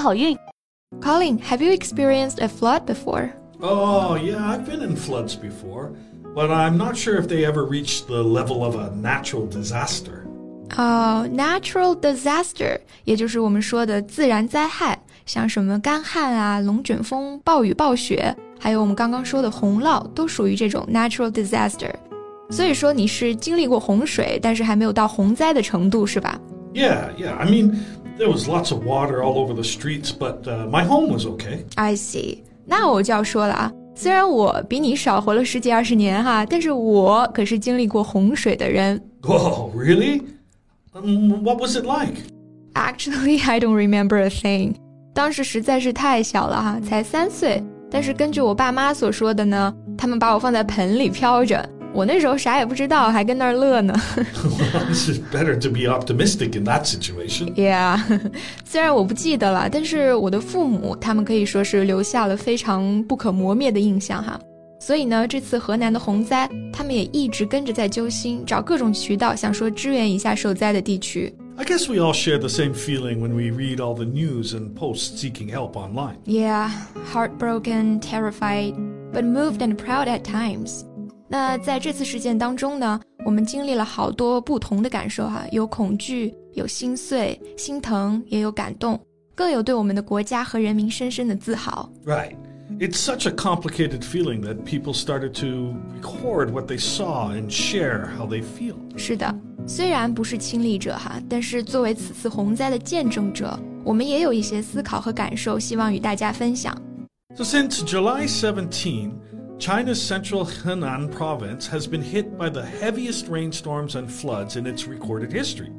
好运！Colin, have you experienced a flood before? Oh, yeah, I've been in floods before, but I'm not sure if they ever reached the level of a natural disaster. Oh, natural disaster，也就是我们说的自然灾害，像什么干旱啊、龙卷风、暴雨暴雪，还有我们刚刚说的洪涝，都属于这种 natural disaster。所以说你是经历过洪水，但是还没有到洪灾的程度，是吧？Yeah, yeah. I mean. There was lots of water all over the streets, but uh, my home was okay. I see. 那我就要说了啊，虽然我比你少活了十几二十年哈，但是我可是经历过洪水的人。Oh, really? Um, what was it like? Actually, I don't remember a thing. 当时实在是太小了哈，才三岁。但是根据我爸妈所说的呢，他们把我放在盆里飘着。 我那时候啥也不知道，还跟那儿乐呢。This is better to be optimistic in that situation. Yeah，虽然我不记得了，但是我的父母他们可以说是留下了非常不可磨灭的印象哈。所以呢，这次河南的洪灾，他们也一直跟着在揪心，找各种渠道，想说支援一下受灾的地区。I guess we all share the same feeling when we read all the news and posts seeking help online. Yeah, heartbroken, terrified, but moved and proud at times. 那在这次事件当中呢，我们经历了好多不同的感受哈，有恐惧，有心碎、心疼，也有感动，更有对我们的国家和人民深深的自豪。Right. It's such a complicated feeling that people started to record what they saw and share how they feel. 是的，虽然不是亲历者哈，但是作为此次洪灾的见证者，我们也有一些思考和感受，希望与大家分享。So since July 17. China's central Henan province has been hit by the heaviest rainstorms and floods in its recorded history.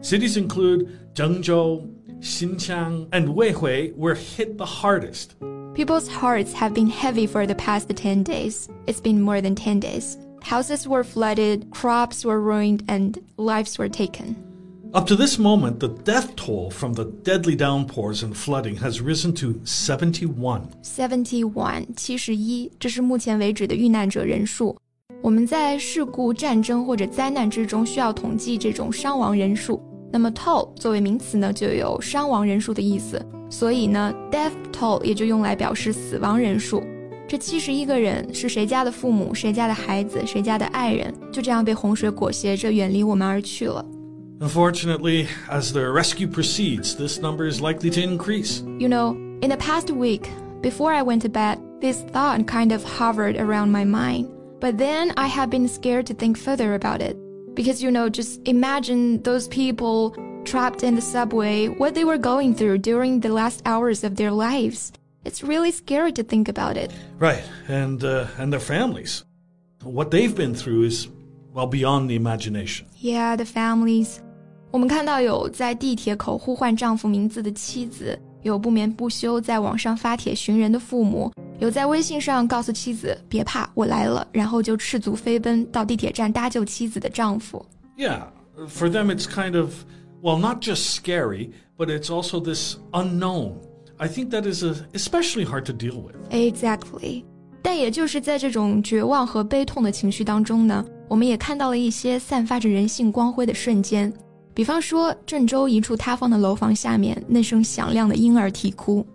Cities include Zhengzhou, Xinxiang, and Weihui were hit the hardest. People's hearts have been heavy for the past 10 days. It's been more than 10 days. Houses were flooded, crops were ruined, and lives were taken. Up to this moment, the death toll from the deadly downpours and flooding has risen to 71. 71, 71, 这是目前为止的遇难者人数。我们在事故、战争或者灾难之中需要统计这种伤亡人数。那么 toll 作为名词呢，就有伤亡人数的意思，所以呢，death toll 也就用来表示死亡人数。这七十一个人是谁家的父母、谁家的孩子、谁家的爱人，就这样被洪水裹挟着远离我们而去了。 Unfortunately, as the rescue proceeds, this number is likely to increase. You know, in the past week, before I went to bed, this thought kind of hovered around my mind. But then I have been scared to think further about it. Because, you know, just imagine those people trapped in the subway, what they were going through during the last hours of their lives. It's really scary to think about it. Right, and uh, and their families. What they've been through is well beyond the imagination. Yeah, the families. 我们看到有在地铁口呼唤丈夫名字的妻子，有不眠不休在网上发帖寻人的父母，有在微信上告诉妻子别怕，我来了，然后就赤足飞奔到地铁站搭救妻子的丈夫。Yeah, for them it's kind of well, not just scary, but it's also this unknown. I think that is a, especially hard to deal with. Exactly. 但也就是在这种绝望和悲痛的情绪当中呢，我们也看到了一些散发着人性光辉的瞬间。 比方说，郑州一处塌方的楼房下面那声响亮的婴儿啼哭。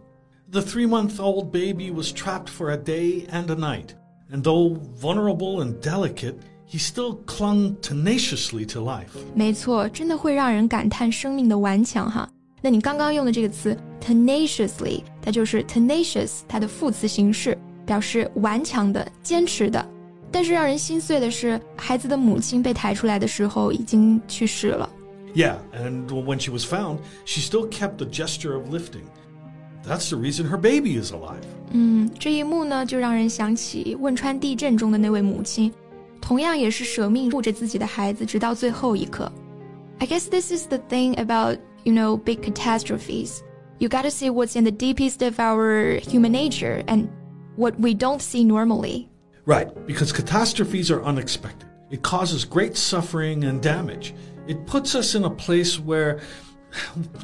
The three-month-old baby was trapped for a day and a night, and though vulnerable and delicate, he still clung tenaciously to life. 没错，真的会让人感叹生命的顽强哈。那你刚刚用的这个词 tenaciously，它就是 tenacious 它的副词形式，表示顽强的、坚持的。但是让人心碎的是，孩子的母亲被抬出来的时候已经去世了。yeah, and when she was found, she still kept the gesture of lifting. That's the reason her baby is alive. 嗯，这一幕呢，就让人想起汶川地震中的那位母亲，同样也是舍命护着自己的孩子，直到最后一刻。I guess this is the thing about you know big catastrophes. you got to see what's in the deepest of our human nature and what we don't see normally. Right, because catastrophes are unexpected. It causes great suffering and damage. It puts us in a place where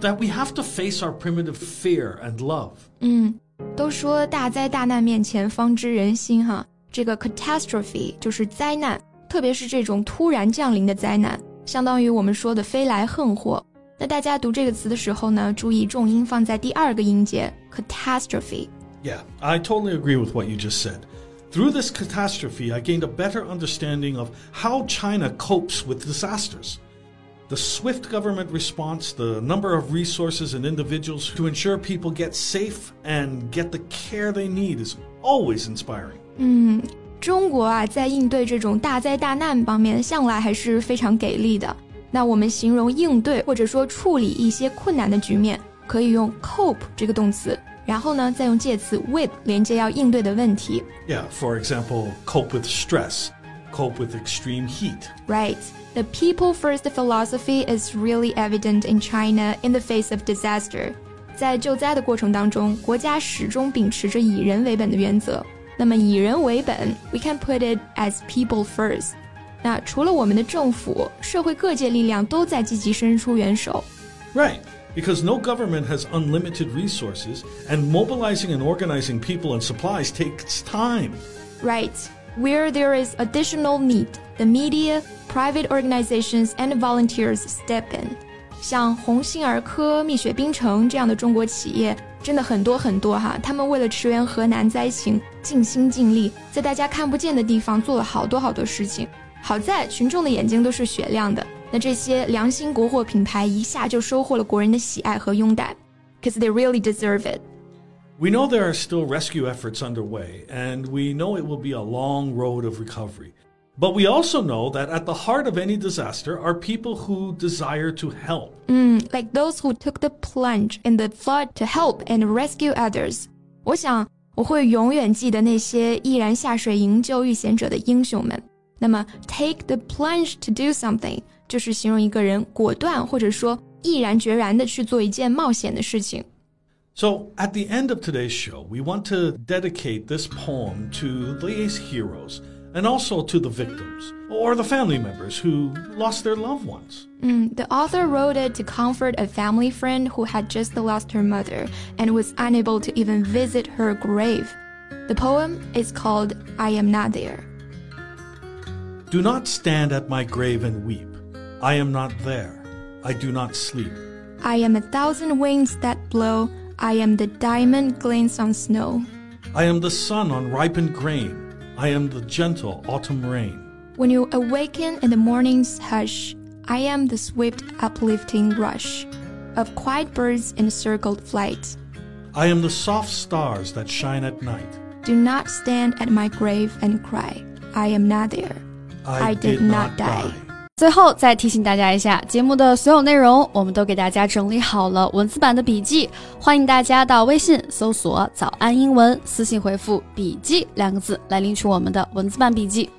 that we have to face our primitive fear and love. 嗯，都说大灾大难面前方知人心哈，这个 catastrophe 就是灾难，特别是这种突然降临的灾难，相当于我们说的飞来横祸。那大家读这个词的时候呢，注意重音放在第二个音节 catastrophe。Yeah, I totally agree with what you just said. Through this catastrophe, I gained a better understanding of how China copes with disasters. The swift government response, the number of resources and individuals to ensure people get safe and get the care they need is always inspiring. 嗯，中国啊，在应对这种大灾大难方面，向来还是非常给力的。那我们形容应对或者说处理一些困难的局面，可以用 cope 这个动词。然后呢，再用介词 with 连接要应对的问题。Yeah, for example, cope with stress, cope with extreme heat. Right. The people first philosophy is really evident in China in the face of disaster. 在救灾的过程当中，国家始终秉持着以人为本的原则。那么以人为本，we can put it as people first. 那除了我们的政府，社会各界力量都在积极伸出援手。Right because no government has unlimited resources, and mobilizing and organizing people and supplies takes time. Right. where there is additional need, the media, private organizations, and volunteers step in. 像鸿星尔克、蜜雪冰城这样的中国企业，真的很多很多哈。他们为了驰援河南灾情，尽心尽力，在大家看不见的地方做了好多好多事情。好在群众的眼睛都是雪亮的，那这些良心国货品牌一下就收获了国人的喜爱和拥戴，because they really deserve it。We know there are still rescue efforts underway, and we know it will be a long road of recovery. But we also know that at the heart of any disaster are people who desire to help. Mm, like those who took the plunge in the flood to help and rescue others. 我想我会永远记得那些毅然下水营救遇险者的英雄们。那么，take the plunge to do something 就是形容一个人果断或者说毅然决然的去做一件冒险的事情。 So, at the end of today's show, we want to dedicate this poem to these heroes and also to the victims or the family members who lost their loved ones. Mm, the author wrote it to comfort a family friend who had just lost her mother and was unable to even visit her grave. The poem is called I Am Not There. Do not stand at my grave and weep. I am not there. I do not sleep. I am a thousand winds that blow. I am the diamond glints on snow. I am the sun on ripened grain. I am the gentle autumn rain. When you awaken in the morning's hush, I am the swift uplifting rush of quiet birds in circled flight. I am the soft stars that shine at night. Do not stand at my grave and cry. I am not there. I did not die. 最后再提醒大家一下，节目的所有内容我们都给大家整理好了文字版的笔记，欢迎大家到微信搜索“早安英文”，私信回复“笔记”两个字来领取我们的文字版笔记。